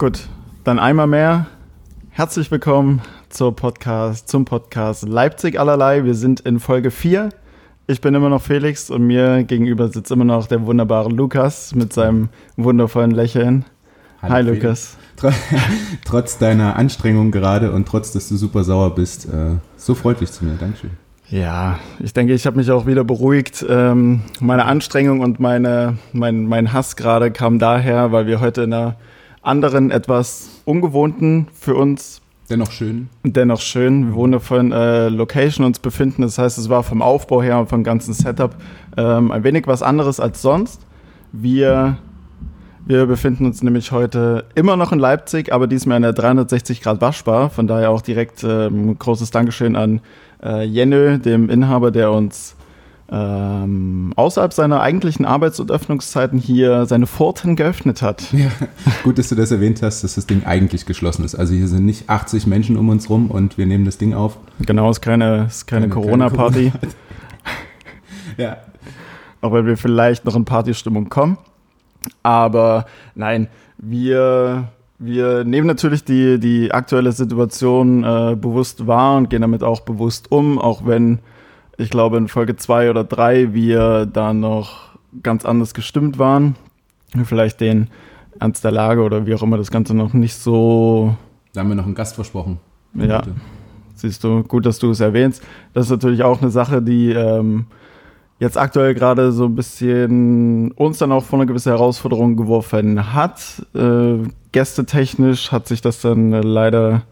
Gut, dann einmal mehr. Herzlich willkommen zur Podcast, zum Podcast Leipzig allerlei. Wir sind in Folge 4. Ich bin immer noch Felix und mir gegenüber sitzt immer noch der wunderbare Lukas mit seinem wundervollen Lächeln. Hallo Hi Felix. Lukas. Tr trotz deiner Anstrengung gerade und trotz, dass du super sauer bist, äh, so freundlich zu mir. Dankeschön. Ja, ich denke, ich habe mich auch wieder beruhigt. Ähm, meine Anstrengung und meine, mein, mein Hass gerade kam daher, weil wir heute in einer anderen, etwas ungewohnten für uns Dennoch schön. dennoch schön, wundervollen äh, Location uns befinden. Das heißt, es war vom Aufbau her und vom ganzen Setup ähm, ein wenig was anderes als sonst. Wir, wir befinden uns nämlich heute immer noch in Leipzig, aber diesmal in der 360 Grad Waschbar. Von daher auch direkt ähm, großes Dankeschön an äh, Jennö, dem Inhaber, der uns ähm, außerhalb seiner eigentlichen Arbeits- und Öffnungszeiten hier seine Pforten geöffnet hat. Ja, gut, dass du das erwähnt hast, dass das Ding eigentlich geschlossen ist. Also hier sind nicht 80 Menschen um uns rum und wir nehmen das Ding auf. Genau, ist keine, ist keine, Keine- Corona-Party. Ja. auch wenn wir vielleicht noch in Partystimmung kommen. Aber nein, wir, wir nehmen natürlich die, die aktuelle Situation äh, bewusst wahr und gehen damit auch bewusst um, auch wenn ich glaube in Folge zwei oder drei wir da noch ganz anders gestimmt waren. Vielleicht den Ernst der Lage oder wie auch immer das Ganze noch nicht so Da haben wir noch einen Gast versprochen. Ja. Bitte. Siehst du, gut, dass du es erwähnst. Das ist natürlich auch eine Sache, die ähm, jetzt aktuell gerade so ein bisschen uns dann auch vor eine gewisse Herausforderung geworfen hat. Äh, gästetechnisch hat sich das dann leider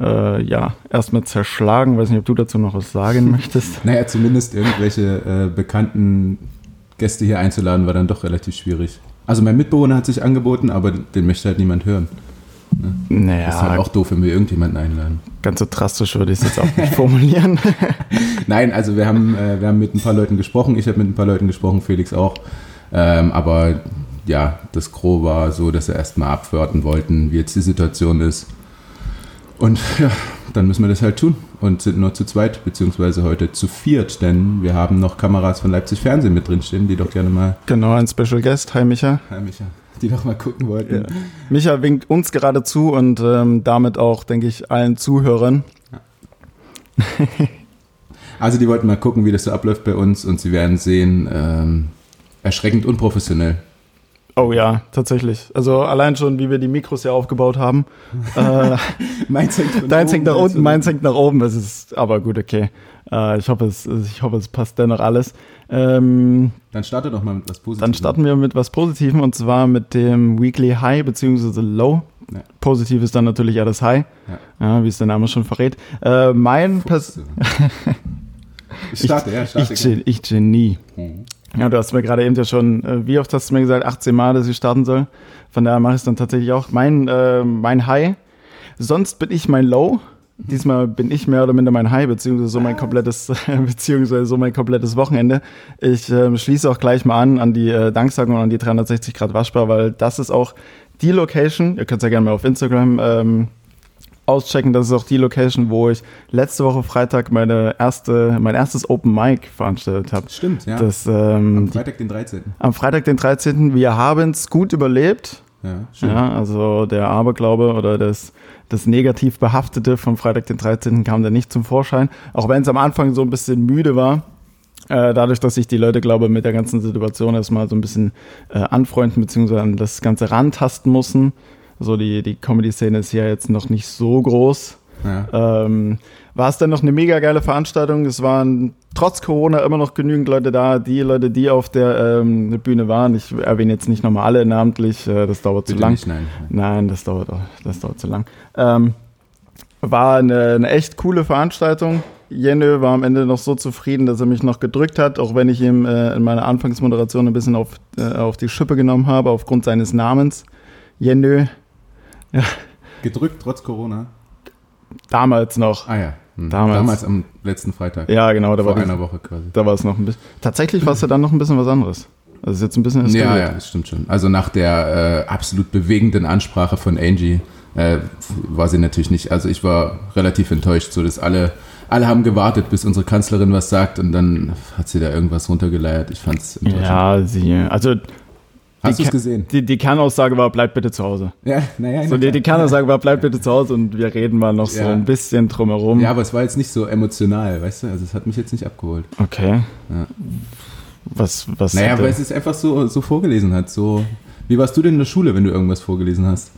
äh, ja erstmal zerschlagen. Weiß nicht, ob du dazu noch was sagen möchtest. Naja, zumindest irgendwelche äh, bekannten Gäste hier einzuladen, war dann doch relativ schwierig. Also mein Mitbewohner hat sich angeboten, aber den möchte halt niemand hören. Naja, Ist halt auch doof, wenn wir irgendjemanden einladen. ganz so drastisch würde ich es jetzt auch nicht formulieren. Nein, also wir haben, äh, wir haben mit ein paar Leuten gesprochen, ich habe mit ein paar Leuten gesprochen, Felix auch. Ähm, aber ja, das Gros war so, dass wir erstmal abwarten wollten, wie jetzt die Situation ist. Und ja, dann müssen wir das halt tun und sind nur zu zweit, beziehungsweise heute zu viert, denn wir haben noch Kameras von Leipzig Fernsehen mit drinstehen, die doch gerne mal, genau, ein Special Guest. Hi Micha. Hi Micha, die doch mal gucken wollten. Ja. Micha winkt uns gerade zu und ähm, damit auch, denke ich, allen Zuhörern. Also die wollten mal gucken, wie das so abläuft bei uns und sie werden sehen, ähm, erschreckend unprofessionell. Oh ja, tatsächlich. Also allein schon, wie wir die Mikros ja aufgebaut haben. äh, Meins hängt deins hängt nach unten, meins hängt nach oben. Das ist aber gut, okay. Äh, ich, hoffe, es, ich hoffe, es passt dennoch alles. Ähm, Dann starte doch mal mit was Positives. dann starten wir mit was Positivem und zwar mit dem Weekly High bzw. Low. Ja. Positiv ist dann natürlich eher das High, Ja. ja, wie es der Name schon verrät. Äh, mein Pers Ich starte, ja, starte. ich, Gen- ich Genie. Mhm. Ja, du hast mir gerade eben ja schon, äh, wie oft hast du mir gesagt, 18 Mal, dass ich starten soll. Von daher mache ich es dann tatsächlich auch. Mein, äh, mein High. Sonst bin ich mein Low. Diesmal bin ich mehr oder minder mein High, beziehungsweise so mein komplettes, beziehungsweise so mein komplettes Wochenende. Ich ähm, schließe auch gleich mal an an die äh, Danksagung und an die 360 Grad Waschbar, weil das ist auch die Location. Ihr könnt es ja gerne mal auf Instagram ähm, auschecken. Das ist auch die Location, wo ich letzte Woche Freitag meine erste, mein erstes Open Mic veranstaltet habe. Stimmt, ja. Das, ähm, Am Freitag, den 13. am Freitag, den 13. Wir haben es gut überlebt. Ja, schön. Ja, also der Aberglaube oder das, das negativ behaftete vom Freitag, den 13. kam dann nicht zum Vorschein. Auch wenn es am Anfang so ein bisschen müde war. Äh, dadurch, dass sich die Leute, glaube ich, mit der ganzen Situation erstmal so ein bisschen äh, anfreunden bzw. das Ganze rantasten mussten. So die, die Comedy-Szene ist ja jetzt noch nicht so groß. Ja. Ähm, war es dann noch eine mega geile Veranstaltung. Es waren trotz Corona immer noch genügend Leute da. Die Leute, die auf der ähm, Bühne waren, ich erwähne jetzt nicht nochmal alle namentlich, äh, das dauert Bitte zu lang. nicht, nein. Nein, das dauert, auch- das dauert zu lang. Ähm, war eine, eine echt coole Veranstaltung. Jenö war am Ende noch so zufrieden, dass er mich noch gedrückt hat, auch wenn ich ihm äh, in meiner Anfangsmoderation ein bisschen auf, äh, auf die Schippe genommen habe, aufgrund seines Namens. Jenö, Gedrückt trotz Corona. damals noch. Ah ja. Hm. Damals. Damals am letzten Freitag. Ja, genau, da Vor war, einer Woche quasi. da war es noch ein bisschen. Tatsächlich war es ja dann noch ein bisschen was anderes. Also ist jetzt ein bisschen eskaliert. Ja, ja, das stimmt schon. Also nach der äh, absolut bewegenden Ansprache von Angie äh, war sie natürlich nicht. Also ich war relativ enttäuscht, so dass alle, alle haben gewartet, bis unsere Kanzlerin was sagt und dann hat sie da irgendwas runtergeleiert. Ich fand es enttäuschend. Ja, sie, also Hast die, du es gesehen? Die, die Kernaussage war, bleib bitte zu Hause. Ja, naja. So, die, die Kernaussage war, bleib bitte zu Hause und wir reden mal noch so Ja. ein bisschen drumherum. ja, aber es war jetzt nicht so emotional, weißt du? Also es hat mich jetzt nicht abgeholt. Okay. Ja. Was, was Naja, weil es es einfach so, so vorgelesen hat. So, wie warst du denn in der Schule, wenn du irgendwas vorgelesen hast?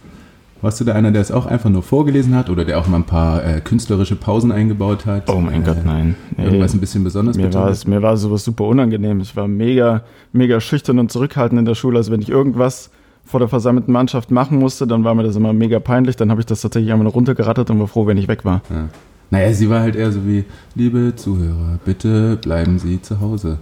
Warst du da einer, der es auch einfach nur vorgelesen hat oder der auch mal ein paar äh, künstlerische Pausen eingebaut hat? Oh mein äh, Gott, nein. Nee. Irgendwas ein bisschen besonders Mir war, es, mir war sowas super unangenehm. Ich war mega, mega schüchtern und zurückhaltend in der Schule. Also wenn ich irgendwas vor der versammelten Mannschaft machen musste, dann war mir das immer mega peinlich. Dann habe ich das tatsächlich nur runtergerattert und war froh, wenn ich weg war. Ja. Naja, sie war halt eher so wie, liebe Zuhörer, bitte bleiben Sie zu Hause.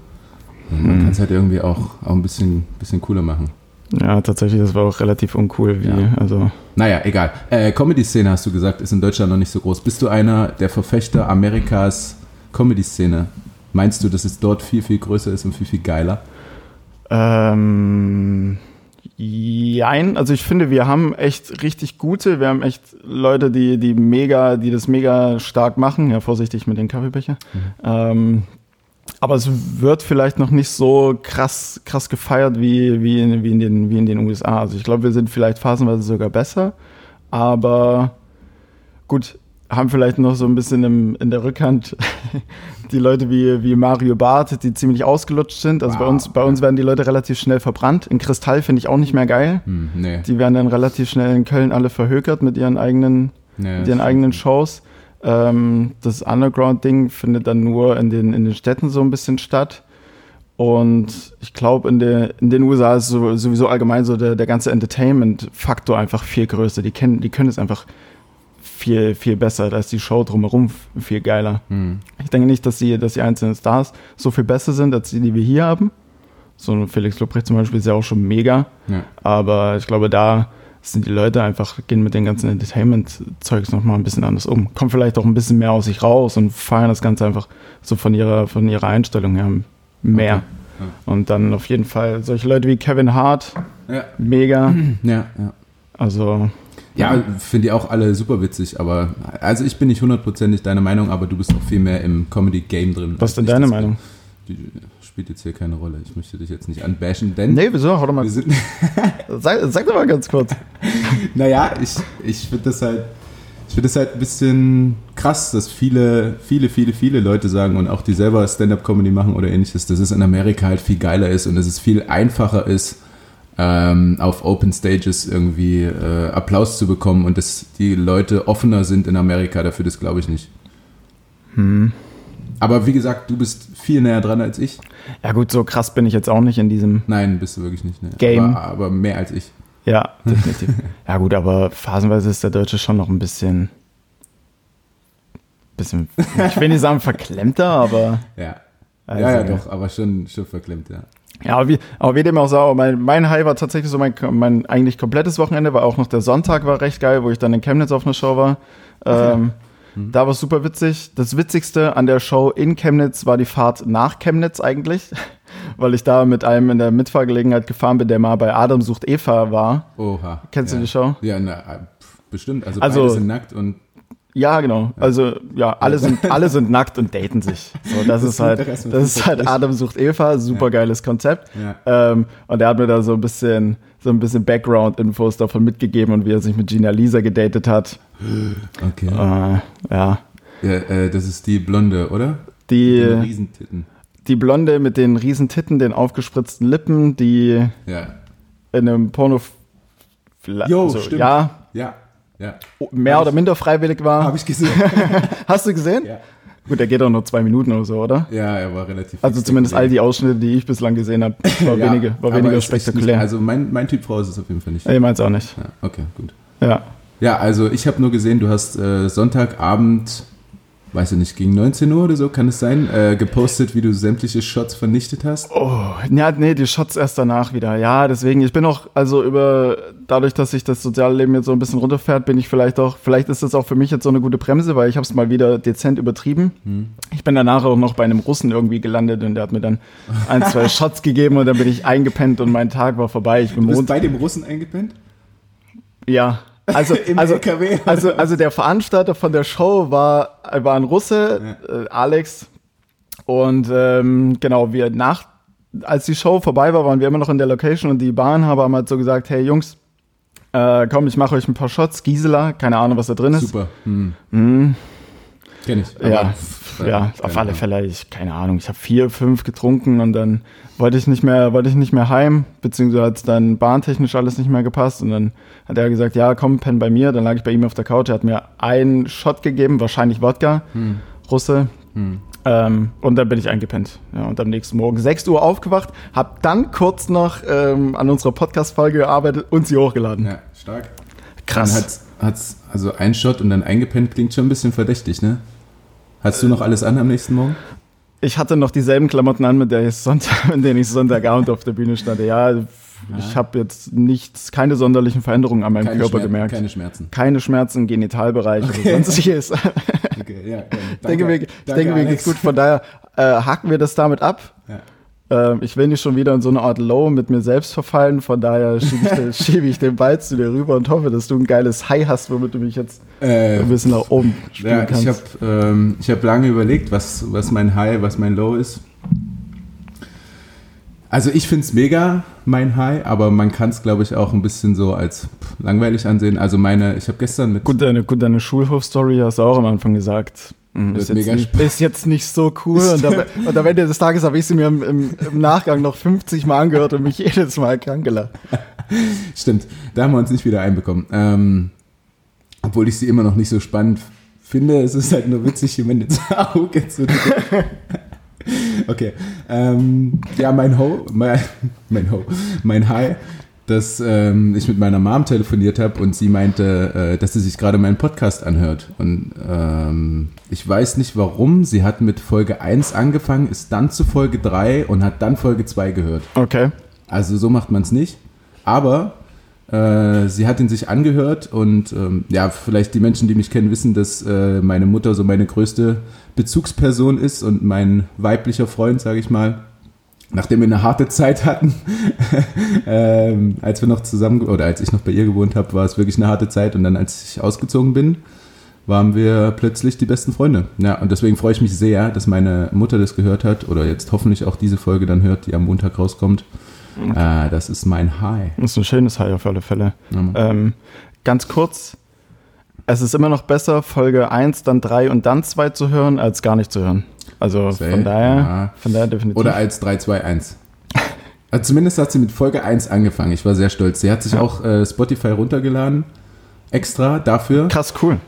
Und man Hm. kann es halt irgendwie auch, auch ein bisschen, bisschen cooler machen. Ja, tatsächlich, das war auch relativ uncool. Wie, Ja. also, Naja, egal. Äh, Comedy-Szene hast du gesagt, ist in Deutschland noch nicht so groß. Bist du einer der Verfechter Amerikas Comedy-Szene? Meinst du, dass es dort viel, viel größer ist und viel, viel geiler? Ähm, jein, also ich finde, wir haben echt richtig gute, wir haben echt Leute, die, die mega, die das mega stark machen. Ja, vorsichtig mit den Kaffeebecher. Ähm, aber es wird vielleicht noch nicht so krass, krass gefeiert wie, wie, in, wie, in den, wie in den USA. Also ich glaube, wir sind vielleicht phasenweise sogar besser, aber gut, haben vielleicht noch so ein bisschen im, in der Rückhand die Leute wie, wie Mario Barth, die ziemlich ausgelutscht sind. Also bei Wow. uns, bei uns werden die Leute relativ schnell verbrannt. In Kristall finde ich auch nicht mehr geil. Hm, nee. Die werden dann relativ schnell in Köln alle verhökert mit ihren eigenen, nee mit ihren eigenen Shows. Ähm, das Underground-Ding findet dann nur in den, in den Städten so ein bisschen statt. Und ich glaube, in, der- in den USA ist so, sowieso allgemein so der, der ganze Entertainment-Faktor einfach viel größer. Die, kennen, die können es einfach viel, viel besser. Da ist die Show drumherum viel geiler. Hm. Ich denke nicht, dass die, dass die einzelnen Stars so viel besser sind, als die, die wir hier haben. So ein Felix Lobrecht zum Beispiel ist ja auch schon mega. Ja. Aber ich glaube, da sind die Leute einfach, gehen mit den ganzen Entertainment-Zeugs nochmal ein bisschen anders um. Kommen vielleicht auch ein bisschen mehr aus sich raus und feiern das Ganze einfach so von ihrer, von ihrer Einstellung her mehr. Okay. Und dann auf jeden Fall solche Leute wie Kevin Hart, Ja. mega. Ja, ja. Also, Ja, finde ich auch alle super witzig, aber also ich bin nicht hundertprozentig deiner Meinung, aber du bist noch viel mehr im Comedy-Game drin. was ist denn deine Meinung? bin. Spielt jetzt hier keine Rolle. Ich möchte dich jetzt nicht anbashen, denn Nee, wieso? Hau doch mal. Sag, sag doch mal ganz kurz. naja, ich, ich finde das halt, ich finde das halt ein bisschen krass, dass viele, viele, viele, viele Leute sagen und auch die selber Stand-Up-Comedy machen oder ähnliches, dass es in Amerika halt viel geiler ist und dass es viel einfacher ist, ähm, auf Open Stages irgendwie äh, Applaus zu bekommen und dass die Leute offener sind in Amerika, dafür das glaube ich nicht. Hm. Aber wie gesagt, du bist viel näher dran als ich. Ja gut, so krass bin ich jetzt auch nicht in diesem Nein, bist du wirklich nicht. Ne? Game. Aber, aber mehr als ich. Ja, definitiv. ja gut, aber phasenweise ist der Deutsche schon noch ein bisschen, bisschen, ich will nicht sagen verklemmter, aber Ja. Also, ja, ja, doch, aber schon, schon verklemmt, ja. ja, aber wie, aber wie dem auch sei, mein, mein High war tatsächlich so mein, mein eigentlich komplettes Wochenende, war auch noch der Sonntag war recht geil, wo ich dann in Chemnitz auf einer Show war. Ähm, Da war es super witzig. Das Witzigste an der Show in Chemnitz war die Fahrt nach Chemnitz eigentlich, weil ich da mit einem in der Mitfahrgelegenheit gefahren bin, der mal bei Adam sucht Eva war. Oha. Kennst ja. du die Show? Ja, na, pf, bestimmt. Also, Also- beide sind nackt und Ja, genau. Also ja, alle sind alle sind nackt und daten sich. So, das, ist halt das ist halt. Adam sucht Eva, super geiles Konzept. Ja. Ähm, und er hat mir da so ein bisschen so ein bisschen Background-Infos davon mitgegeben und wie er sich mit Gina Lisa gedatet hat. Okay. Äh, ja, Ja, äh, das ist die Blonde, oder? die Die Riesentitten. die Blonde mit den riesen Titten, den aufgespritzten Lippen, die Ja. in einem Porno Jo, also, stimmt. ja Ja. Ja. mehr Hab oder ich- minder freiwillig war. Habe ich gesehen. Hast du gesehen? ja. Gut, der geht auch nur zwei Minuten oder so, oder? ja, er war relativ. Also zumindest all die Ausschnitte, die ich bislang gesehen habe, war Ja, weniger, war weniger spektakulär. Nicht, also mein, mein Typ Frau ist es auf jeden Fall nicht. ich mein's auch nicht. Ja, okay, gut. Ja. Ja, also ich habe nur gesehen, du hast äh, Sonntagabend, weiß ich nicht, gegen 19 Uhr oder so, kann es sein, äh, gepostet, wie du sämtliche Shots vernichtet hast. Oh, ja, nee, die Shots erst danach wieder. Ja, deswegen, ich bin auch, also über, dadurch, dass sich das soziale Leben jetzt so ein bisschen runterfährt, bin ich vielleicht auch, vielleicht ist das auch für mich jetzt so eine gute Bremse, weil ich habe es mal wieder dezent übertrieben. Hm. Ich bin danach auch noch bei einem Russen irgendwie gelandet und der hat mir dann ein, zwei Shots gegeben und dann bin ich eingepennt und mein Tag war vorbei. Ich bin Du bist Montag. bei dem Russen eingepennt? Ja. Also, also, also, also der Veranstalter von der Show war, war ein Russe, äh, Alex. Und ähm, genau, wir nach, als die Show vorbei war, waren wir immer noch in der Location und die Bahnhaber haben halt so gesagt, hey Jungs, äh, komm, ich mache euch ein paar Shots, Gisela, keine Ahnung, was da drin ist. Super. Hm. Mhm. Kenn ich. Ja, ja, keine auf alle. Fälle, ich, keine Ahnung, ich habe vier, fünf getrunken und dann wollte ich nicht mehr, wollte ich nicht mehr heim, beziehungsweise hat es dann bahntechnisch alles nicht mehr gepasst und dann hat er gesagt, ja, komm, penn bei mir, dann lag ich bei ihm auf der Couch, er hat mir einen Shot gegeben, wahrscheinlich Wodka, Hm. Russe, Hm. ähm, und dann bin ich eingepennt. Ja, und am nächsten Morgen 6 Uhr aufgewacht, hab dann kurz noch ähm, an unserer Podcast-Folge gearbeitet und sie hochgeladen. Ja, stark. Krass. Dann hat's, hat's, also ein Shot und dann eingepennt klingt schon ein bisschen verdächtig, ne? Hast du noch alles an am nächsten Morgen? Ich hatte noch dieselben Klamotten an, mit, der ich Sonntag, in denen ich Sonntagabend auf der Bühne stand. Ja, ich habe jetzt nichts, keine sonderlichen Veränderungen an meinem Körper Schmer- gemerkt. Keine Schmerzen. Keine Schmerzen, Genitalbereich Okay. oder sonstiges. Okay, ja, gerne. Ich denke, mir, ich danke, denke mir geht's gut. Von daher äh, haken wir das damit ab. Ja. Ähm, ich will nicht schon wieder in so eine Art Low mit mir selbst verfallen. Von daher schiebe ich, den- schiebe ich den Ball zu dir rüber und hoffe, dass du ein geiles High hast, womit du mich jetzt Äh, ein bisschen nach oben spielen ja, kannst. ich habe ähm, ich hab lange überlegt, was, was mein High, was mein Low ist. Also ich finde es mega, mein High, aber man kann es, glaube ich, auch ein bisschen so als langweilig ansehen. Also meine, ich habe gestern mit... Gut, deine, gut, deine Schulhof-Story hast du auch am Anfang gesagt. Hm, Wird Ist jetzt, nicht, ist jetzt nicht so cool. Und, am, und am Ende des Tages habe ich sie mir im, im, im Nachgang noch 50 Mal angehört und mich jedes Mal krank gelacht. Stimmt, da haben wir uns nicht wieder einbekommen. Ähm, obwohl ich sie immer noch nicht so spannend finde. Es ist halt nur witzig, wenn ins Auge zu drücken. Okay. Ähm, ja, mein Ho, mein, mein Ho, mein Hi, dass ähm, ich mit meiner Mom telefoniert habe und sie meinte, äh, dass sie sich gerade meinen Podcast anhört. Und ähm, ich weiß nicht warum. Sie hat mit Folge 1 angefangen, ist dann zu Folge 3 und hat dann Folge 2 gehört. Okay. Also so macht man es nicht. Aber äh, sie hat ihn sich angehört und ähm, ja, vielleicht die Menschen, die mich kennen, wissen, dass äh, meine Mutter so meine größte Bezugsperson ist und mein weiblicher Freund, sage ich mal. Nachdem wir eine harte Zeit hatten, ähm, als wir noch zusammen oder als ich noch bei ihr gewohnt habe, war es wirklich eine harte Zeit und dann, als ich ausgezogen bin, waren wir plötzlich die besten Freunde. Ja, und deswegen freue ich mich sehr, dass meine Mutter das gehört hat oder jetzt hoffentlich auch diese Folge dann hört, die am Montag rauskommt. Äh, das ist mein High. Das ist ein schönes High auf alle Fälle. Ja. Ähm, ganz kurz. Es ist immer noch besser, Folge 1, dann 3 und dann 2 zu hören, als gar nicht zu hören. Also Safe, von daher, ja. von daher definitiv. Oder als 3, 2, 1. Also zumindest hat sie mit Folge 1 angefangen. Ich war sehr stolz. Sie hat sich Ja. auch äh, Spotify runtergeladen. Extra dafür. Krass cool.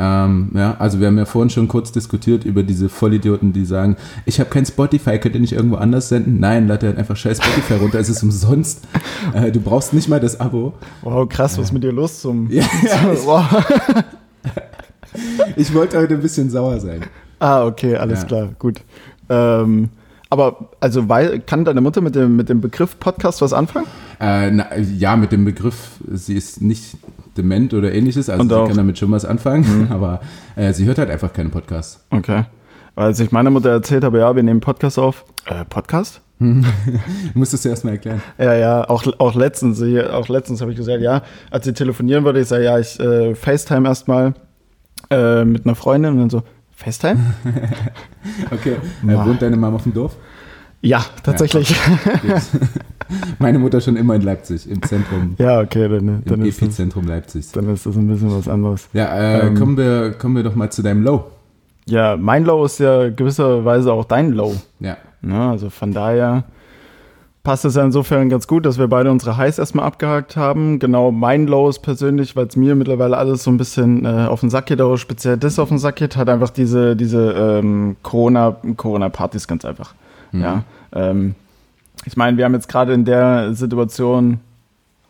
Ähm, ja, also wir haben ja vorhin schon kurz diskutiert über diese Vollidioten, die sagen, ich habe kein Spotify, könnt ihr nicht irgendwo anders senden? Nein, lad dir halt einfach scheiß Spotify runter, es ist umsonst. Äh, du brauchst nicht mal das Abo. Wow, krass, was ist mit dir los zum. Ja, ja, wow. ich wollte heute ein bisschen sauer sein. Ah, okay, alles Ja. klar, gut. Ähm, aber also weil, kann deine Mutter mit dem, mit dem Begriff Podcast was anfangen? Äh, na, ja, mit dem Begriff, sie ist nicht dement oder ähnliches, also Und sie auch- kann damit schon was anfangen, aber äh, sie hört halt einfach keine Podcasts. Okay. Als ich meiner Mutter erzählt habe, ja, wir nehmen Podcast auf. Äh, Podcast? Musstest du erstmal erklären. Ja, ja, auch, auch letztens, auch letztens habe ich gesagt, ja, als sie telefonieren wollte, ich sage, ja, ich äh, FaceTime erstmal äh, mit einer Freundin und dann so, FaceTime? Okay, äh, wohnt deine Mama auf dem Dorf? Ja, tatsächlich. Gut. Meine Mutter schon immer in Leipzig, im Zentrum, Ja, okay, dann, im dann, ist das, Epizentrum Leipzigs. dann ist das ein bisschen was anderes. Ja, äh, Ähm. kommen, wir, kommen wir doch mal zu deinem Low. Ja, mein Low ist ja gewisserweise auch dein Low. Ja, Ne? Also von daher passt es ja insofern ganz gut, dass wir beide unsere Highs erstmal abgehakt haben. Genau, mein Low ist persönlich, weil es mir mittlerweile alles so ein bisschen äh, auf den Sack geht, aber speziell das auf den Sack geht, hat einfach diese, diese ähm, Corona, Corona-Partys ganz einfach. Mhm. Ja. Ähm, ich meine, wir haben jetzt gerade in der Situation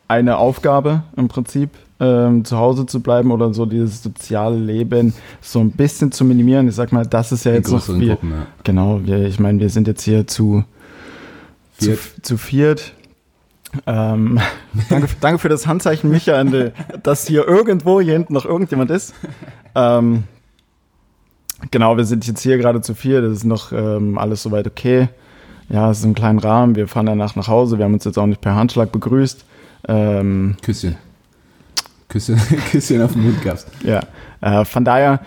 eine Aufgabe im Prinzip, ähm, zu Hause zu bleiben oder so dieses soziale Leben so ein bisschen zu minimieren. Ich sag mal, das ist ja jetzt noch größeren viel, Gruppen, ja. Genau, wir, ich meine, wir sind jetzt hier zu Viert. Zu, zu viert. Ähm, danke, danke für das Handzeichen, Micha, an die- dass hier irgendwo hier hinten noch irgendjemand ist. Ähm, genau, wir sind jetzt hier gerade zu viert. Das ist noch ähm, alles soweit okay. Ja, es ist ein kleiner Rahmen. Wir fahren danach nach Hause. Wir haben uns jetzt auch nicht per Handschlag begrüßt. Ähm, Küsschen. Küsschen, Küsschen auf den Mund gab's. ja, äh, von daher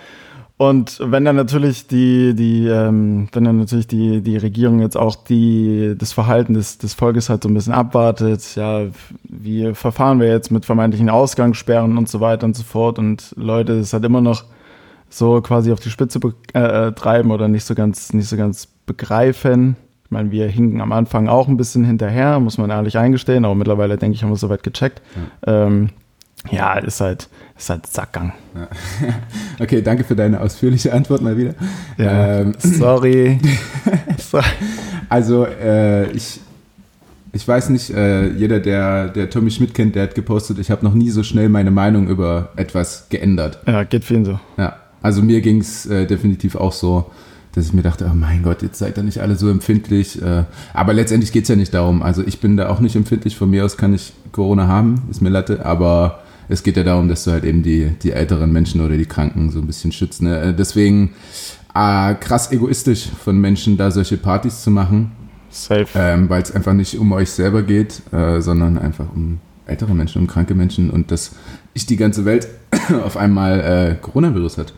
Und wenn dann natürlich die, die, ähm, wenn dann natürlich die, die Regierung jetzt auch die, das Verhalten des, des Volkes halt so ein bisschen abwartet, ja, wie verfahren wir jetzt mit vermeintlichen Ausgangssperren und so weiter und so fort und Leute es halt immer noch so quasi auf die Spitze äh, treiben oder nicht so ganz, nicht so ganz begreifen. Ich meine, wir hinken am Anfang auch ein bisschen hinterher, muss man ehrlich eingestehen, aber mittlerweile denke ich, haben wir soweit gecheckt. Ja. Ähm, ja, ist halt, ist halt Sackgang. Ja. Okay, danke für deine ausführliche Antwort mal wieder. Ja, ähm, sorry. also, äh, ich, ich weiß nicht, äh, jeder, der, der Tommy Schmidt kennt, der hat gepostet, ich habe noch nie so schnell meine Meinung über etwas geändert. Ja, geht vielen so. Ja, also mir ging es äh, definitiv auch so, dass ich mir dachte, oh mein Gott, jetzt seid ihr nicht alle so empfindlich. Äh, aber letztendlich geht es ja nicht darum. Also ich bin da auch nicht empfindlich. Von mir aus kann ich Corona haben, ist mir Latte, aber es geht ja darum, dass du halt eben die, die älteren Menschen oder die Kranken so ein bisschen schützt. Ne? Äh, deswegen äh, krass egoistisch von Menschen, da solche Partys zu machen. Safe. Ähm, Weil es einfach nicht um euch selber geht, äh, sondern einfach um ältere Menschen, um kranke Menschen und dass nicht die ganze Welt auf einmal äh, Coronavirus hat.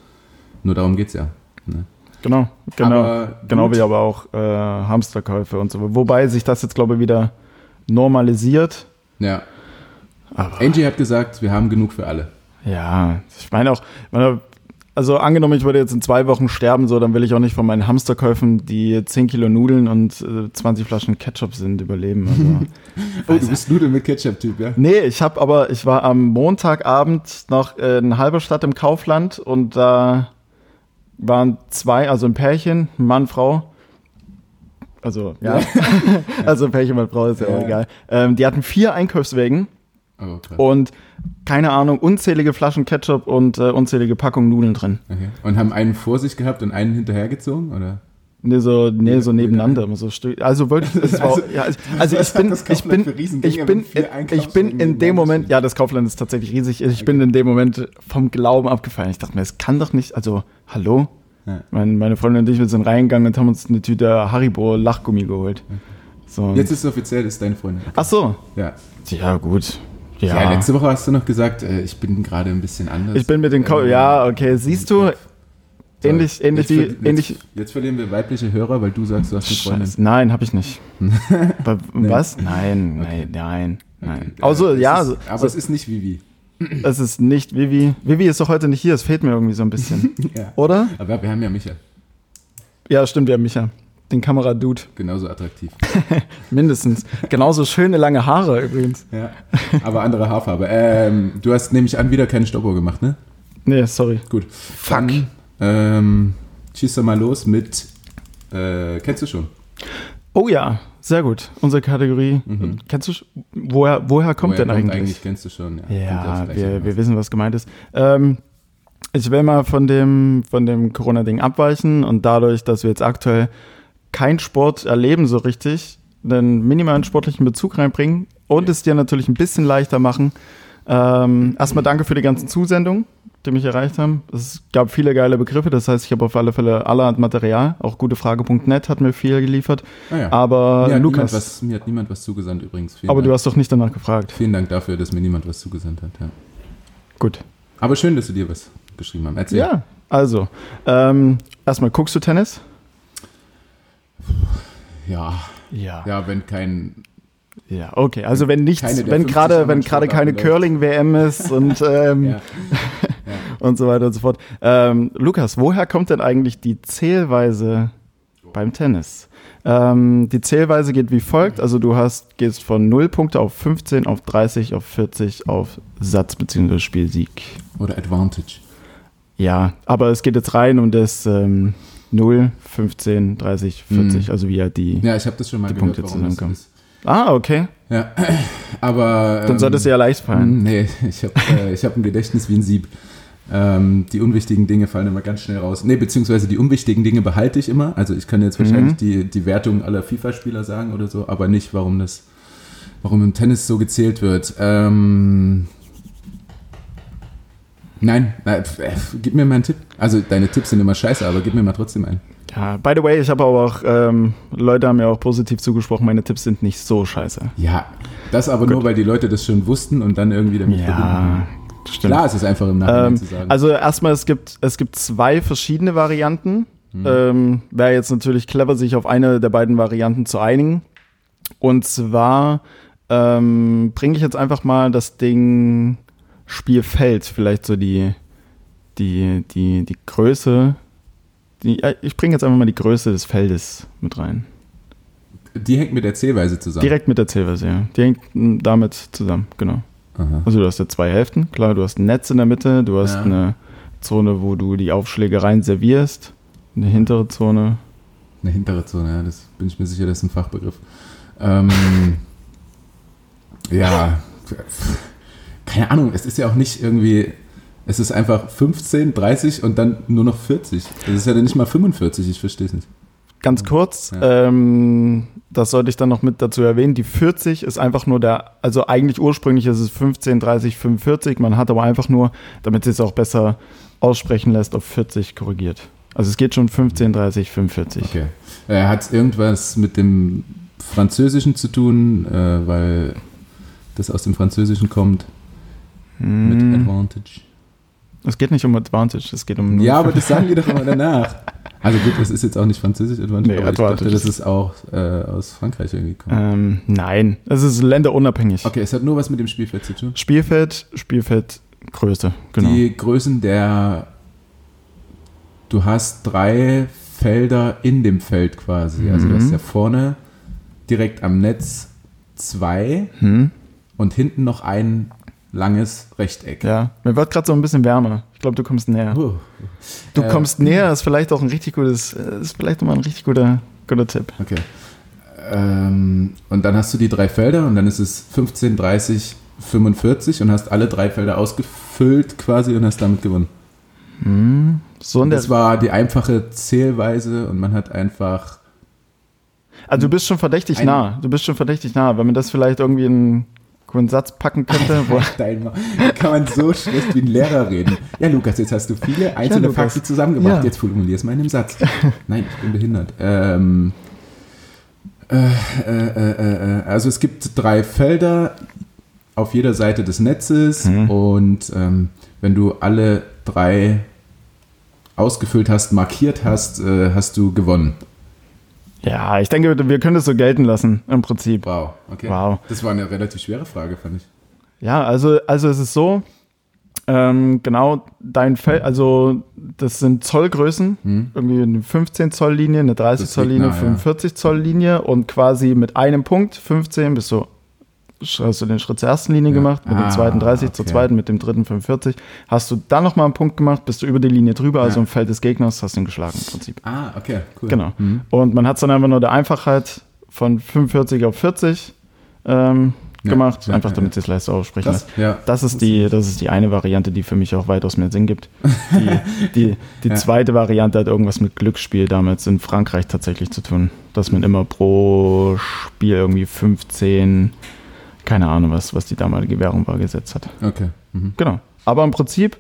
Nur darum geht es ja. Ne? Genau, genau. genau wie aber auch äh, Hamsterkäufe und so. Wobei sich das jetzt, glaube ich, wieder normalisiert. Ja. Aber Angie hat gesagt, wir haben genug für alle. Ja, ich meine auch, also angenommen, ich würde jetzt in zwei Wochen sterben, so, dann will ich auch nicht von meinen Hamsterkäufen, die 10 Kilo Nudeln und äh, 20 Flaschen Ketchup sind, überleben. Also, oh, du bist Nudeln mit Ketchup-Typ, ja? Nee, ich habe aber, ich war am Montagabend noch äh, in Halberstadt im Kaufland und da waren zwei, also ein Pärchen, Mann, Frau. Also, ja. also Pärchen, Mann, Frau ist ja, ja. auch egal. Ähm, die hatten vier Einkaufswägen Oh, und keine Ahnung, unzählige Flaschen Ketchup und äh, unzählige Packungen Nudeln drin. Okay. Und haben einen vor sich gehabt und einen hinterhergezogen, oder? Nee, so, nee, so nebeneinander. So also wirklich, es war, ja, also, also ich bin, ich bin, ich bin, ich bin in dem Moment, ja, das Kaufland ist tatsächlich riesig. Ich okay. bin in dem Moment vom Glauben abgefallen. Ich dachte mir, es kann doch nicht, also, hallo? Ja. Meine, meine Freundin und ich, wir sind reingegangen und haben uns eine Tüte Haribo Lachgummi geholt. Okay. So, Jetzt ist es offiziell, ist deine Freundin. Ach so. Ja. Ja, gut. Ja. ja. letzte Woche hast du noch gesagt, äh, ich bin gerade ein bisschen anders. Ich bin mit den, Ko ähm, ja, okay, siehst du, ähnlich, ähnlich jetzt, wie, jetzt, ähnlich. Jetzt verlieren wir weibliche Hörer, weil du sagst, du hast eine Freundin. Scheiße. Nein, habe ich nicht. Was? Nein, nein, nein, nein. Okay. Also, ja. Ist, aber so, es ist nicht Vivi. Es ist nicht Vivi. Vivi ist doch heute nicht hier, es fehlt mir irgendwie so ein bisschen. ja. Oder? Aber wir haben ja Micha. Ja, stimmt, wir haben Micha. Den Kameradude. Genauso attraktiv. Mindestens. Genauso schöne lange Haare übrigens. Ja, aber andere Haarfarbe. Ähm, du hast nämlich an wieder keine Stoppuhr gemacht, ne? Nee, sorry. Gut. Fuck. Dann, ähm, schieß doch mal los mit, äh, kennst du schon? Oh ja, sehr gut. Unsere Kategorie. Mhm. Kennst du woher, woher kommt woher denn kommt eigentlich? Eigentlich kennst du schon. Ja, ja wir, wir wissen, was gemeint ist. Ähm, ich will mal von dem, von dem Corona-Ding abweichen und dadurch, dass wir jetzt aktuell kein Sport erleben so richtig, einen minimalen sportlichen Bezug reinbringen und es dir natürlich ein bisschen leichter machen. Ähm, erstmal danke für die ganzen Zusendungen, die mich erreicht haben. Es gab viele geile Begriffe, das heißt, ich habe auf alle Fälle allerhand Material. Auch gutefrage.net hat mir viel geliefert. Ah ja. Aber mir Lukas. Was, mir hat niemand was zugesandt übrigens. Vielen aber Dank. du hast doch nicht danach gefragt. Vielen Dank dafür, dass mir niemand was zugesandt hat. Ja. Gut. Aber schön, dass du dir was geschrieben hast. Erzähl. Ja, also. Ähm, erstmal, guckst du Tennis? Ja. Ja. Ja, wenn kein. Ja, okay. Also wenn nichts, wenn gerade, wenn gerade keine Curling-WM ist und ähm, ja. Ja. und so weiter und so fort. Ähm, Lukas, woher kommt denn eigentlich die Zählweise beim Tennis? Ähm, die Zählweise geht wie folgt. Also du hast, gehst von 0 Punkte auf 15, auf 30, auf 40, auf Satz bzw. Spielsieg. Oder Advantage. Ja, aber es geht jetzt rein um das ähm, 0, 15, 30, 40, mhm. also wie ja die, ja, ich das schon mal die gehört, Punkte zusammenkommen. Ah, okay. Ja, aber. Dann sollte es ja leicht fallen. Nee, ich habe äh, hab ein Gedächtnis wie ein Sieb. Ähm, die unwichtigen Dinge fallen immer ganz schnell raus. Nee, beziehungsweise die unwichtigen Dinge behalte ich immer. Also ich kann jetzt wahrscheinlich mhm. die, die Wertung aller FIFA-Spieler sagen oder so, aber nicht, warum das, warum im Tennis so gezählt wird. Ähm, Nein, nein äh, gib mir mal einen Tipp. Also deine Tipps sind immer scheiße, aber gib mir mal trotzdem einen. Ja, by the way, ich habe aber auch, ähm, Leute haben mir auch positiv zugesprochen, meine Tipps sind nicht so scheiße. Ja, das aber Gut. nur, weil die Leute das schon wussten und dann irgendwie damit Ja, stimmt. Klar, es ist einfach im Nachhinein Ähm, zu sagen. also erstmal, es gibt, es gibt zwei verschiedene Varianten. Ähm, Wäre jetzt natürlich clever, sich auf eine der beiden Varianten zu einigen. Und zwar ähm, bringe ich jetzt einfach mal das Ding Spielfeld, vielleicht so die, die, die, die Größe. Die, äh, ich bringe jetzt einfach mal die Größe des Feldes mit rein. die hängt mit der Zählweise zusammen. Direkt mit der Zählweise, ja. Die hängt mm, damit zusammen, genau. Aha. Also du hast ja zwei Hälften. Klar, du hast ein Netz in der Mitte, du hast Ja. eine Zone, wo du die Aufschläge rein servierst, eine hintere Zone. Eine hintere Zone, ja, das bin ich mir sicher, das ist ein Fachbegriff. Ähm, ja, keine Ahnung, es ist ja auch nicht irgendwie, es ist einfach 15, 30 und dann nur noch 40. Das ist ja dann nicht mal 45, ich verstehe es nicht. Ganz kurz, Ja. ähm, das sollte ich dann noch mit dazu erwähnen, die 40 ist einfach nur der, also eigentlich ursprünglich ist es 15, 30, 45, man hat aber einfach nur, damit es auch besser aussprechen lässt, auf 40 korrigiert. Also es geht schon 15, 30, 45. Okay. Äh, Hat es irgendwas mit dem Französischen zu tun, äh, weil das aus dem Französischen kommt, mit Hm, Advantage? es geht nicht um Advantage, es geht um Ja, aber das sagen die doch immer danach. Also gut, das ist jetzt auch nicht französisch Advantage, Nee, aber ich Advantage dachte, das ist- auch äh, aus Frankreich irgendwie gekommen. ähm, nein, es ist länderunabhängig. Okay, es hat nur was mit dem Spielfeld zu tun. Spielfeld, Spielfeldgröße, genau. Die Größen der. Du hast drei Felder in dem Feld quasi. Also du Mhm. hast ja vorne direkt am Netz zwei hm? und hinten noch ein langes Rechteck. Ja, mir wird gerade so ein bisschen wärmer. Ich glaube, du kommst näher. Huh. Du Äh, kommst näher, ist vielleicht auch ein richtig gutes, äh, ist vielleicht nochmal ein richtig guter, guter Tipp. Okay. Ähm, und dann hast du die drei Felder und dann ist es 15, 30, 45 und hast alle drei Felder ausgefüllt quasi und hast damit gewonnen. Hm? So der, Das war die einfache Zählweise und man hat einfach. also du bist schon verdächtig nah. Du bist schon verdächtig nah. Wenn man das vielleicht irgendwie in einen Satz packen könnte, wo, Dein Ma- Wie kann man so schlecht wie ein Lehrer reden? Ja, Lukas, jetzt hast du viele einzelne Lukas. Fakten zusammengebracht. Ja. Jetzt formulier es mal in einem Satz. Nein, ich bin behindert. Ähm, äh, äh, äh, äh, also es gibt drei Felder auf jeder Seite des Netzes Mhm. und ähm, wenn du alle drei ausgefüllt hast, markiert hast, äh, hast du gewonnen. Ja, ich denke, wir können das so gelten lassen, im Prinzip. Wow, okay. Wow. Das war eine relativ schwere Frage, fand ich. Ja, also, also es ist so, ähm, genau, dein Feld, also das sind Zollgrößen, Hm? irgendwie eine 15 Zoll Linie, eine 30 Das Zoll Linie, nah, ja. 45 Zoll Linie und quasi mit einem Punkt, 15, bist du, hast du den Schritt zur ersten Linie Ja. gemacht, mit Ah, dem zweiten 30 zur okay. zweiten, mit dem dritten 45, hast du dann nochmal einen Punkt gemacht, bist du über die Linie drüber, also Ja. im Feld des Gegners, hast du ihn geschlagen im Prinzip. Ah, okay, cool. Genau. Mhm. Und man hat es dann einfach nur der Einfachheit von 45 auf 40 ähm, Ja, gemacht, einfach damit es leichter aussprechen Das, lässt. Das ist, die, das ist die eine Variante, die für mich auch weitaus mehr Sinn gibt. Die, die, die zweite Variante hat irgendwas mit Glücksspiel damals in Frankreich tatsächlich zu tun. Dass man immer pro Spiel irgendwie 15, keine Ahnung was, was die damalige Währung war, gesetzt hat. Okay. Mhm. Genau. Aber im Prinzip,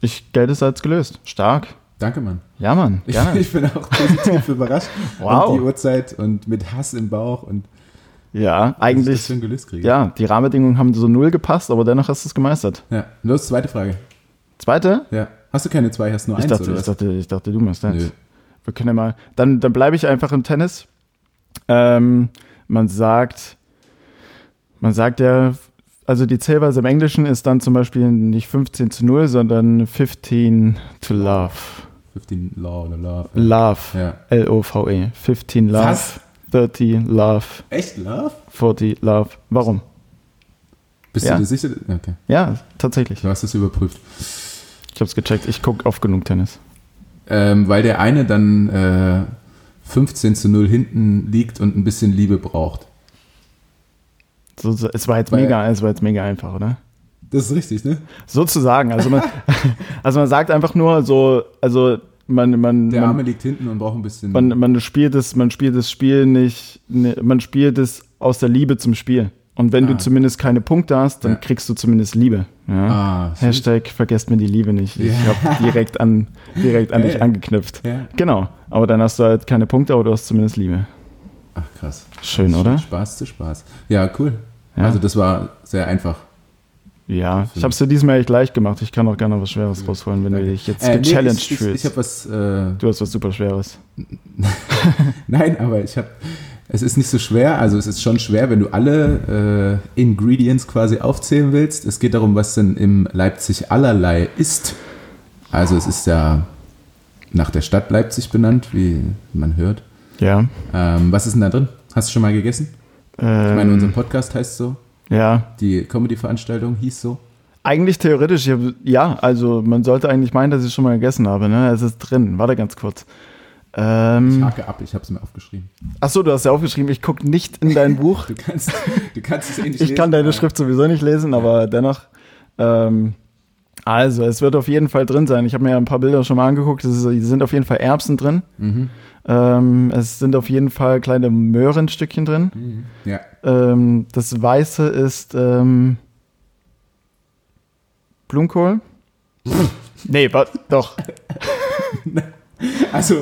ich gelte es als gelöst. Stark. Danke, Mann. Ja, Mann. Ich, ich bin auch positiv überrascht. Wow. Und die Uhrzeit und mit Hass im Bauch und Ja, dass ich das eigentlich. schon gelöst kriege. Ja, die Rahmenbedingungen haben so null gepasst, aber dennoch hast du es gemeistert. ja. Los, zweite Frage. Zweite? Ja. Hast du keine zwei, hast nur Ich eins, dachte, oder ich dachte, ich dachte, du machst das. Nö. Wir können ja mal. Dann, dann bleibe ich einfach im Tennis. Ähm, man sagt, man sagt ja, also die Zählweise im Englischen ist dann zum Beispiel nicht 15 zu 0, sondern 15 to love. 15 Law oder Love. Love. Ja. L-O-V-E. 15 love. Was? 30 love. Echt Love? 40 love. Warum? Bist Ja. du dir sicher? Okay. Ja, tatsächlich. Du hast es überprüft. Ich habe es gecheckt. Ich gucke oft genug Tennis. Ähm, weil der eine dann äh, 15 zu 0 hinten liegt und ein bisschen Liebe braucht. So, so, es war jetzt Weil- mega, es war jetzt mega einfach, oder? Das ist richtig, ne? Sozusagen. Also man, also man sagt einfach nur so, also man, man, Der Arme man, liegt hinten und braucht ein bisschen. man, man spielt das, man spielt das Spiel nicht, ne, man spielt es aus der Liebe zum Spiel. Und wenn Ah. du zumindest keine Punkte hast, dann Ja. kriegst du zumindest Liebe. Ja? ah. Hashtag vergesst mir die Liebe nicht. Ich Ja. habe direkt an, direkt an dich angeknüpft. Genau. Aber dann hast du halt keine Punkte, aber du hast zumindest Liebe. Ach, krass. Schön, ist oder? Spaß zu Spaß. Ja, cool. Ja. Also, das war sehr einfach. Ja, ich habe es dir diesmal echt leicht gemacht. Ich kann auch gerne was Schweres rausholen, wenn du dich jetzt Äh, nee, gechallenged ich, ich, fühlst. ich habe was. Äh, du hast was super Schweres. nein, aber ich habe. Es ist nicht so schwer, also es ist schon schwer, wenn du alle äh, Ingredients quasi aufzählen willst. Es geht darum, was denn im Leipzig allerlei ist. Also es ist ja nach der Stadt Leipzig benannt, wie man hört. Ja. Ähm, was ist denn da drin? Hast du schon mal gegessen? Ich meine, Ähm, unser Podcast heißt so. ja. Die Comedy-Veranstaltung hieß so. Eigentlich theoretisch, ich ja, also man sollte eigentlich meinen, dass ich schon mal gegessen habe, ne? Es ist drin. Warte ganz kurz. Ich Ähm, hake ab, ich habe es mir aufgeschrieben. achso, du hast ja aufgeschrieben, ich gucke nicht in dein Buch. Du kannst, du kannst es eh nicht Ich kann lesen, deine aber- Schrift sowieso nicht lesen, aber dennoch. Ähm, also, es wird auf jeden Fall drin sein. Ich habe mir ja ein paar Bilder schon mal angeguckt. Es sind auf jeden Fall Erbsen drin. Mhm. Ähm, es sind auf jeden Fall kleine Möhrenstückchen drin. Mhm. Ja. Ähm, das Weiße ist ähm, Blumenkohl. nee, wa- doch. Also,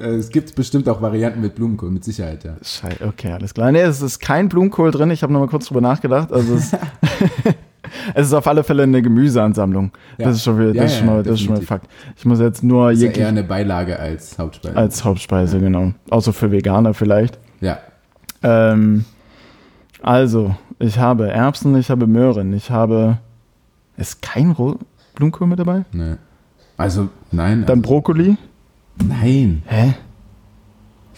äh, es gibt bestimmt auch Varianten mit Blumenkohl, mit Sicherheit, ja. Schei okay, alles klar. Nee, es ist kein Blumenkohl drin. Ich habe noch mal kurz drüber nachgedacht. Also es, es ist auf alle Fälle eine Gemüseansammlung. Ja. Das ist schon, wieder, das Ja, ist schon mal, das ist schon mal. Fakt. Ich muss jetzt nur Ist ja eher eine Beilage als Hauptspeise. als Hauptspeise, genau. Außer für Veganer vielleicht. ja. Ähm, also, ich habe Erbsen, ich habe Möhren, ich habe. Ist kein Ro Blumenkohl mit dabei? Ne. Also, nein. Dann also, Brokkoli. nein. Hä?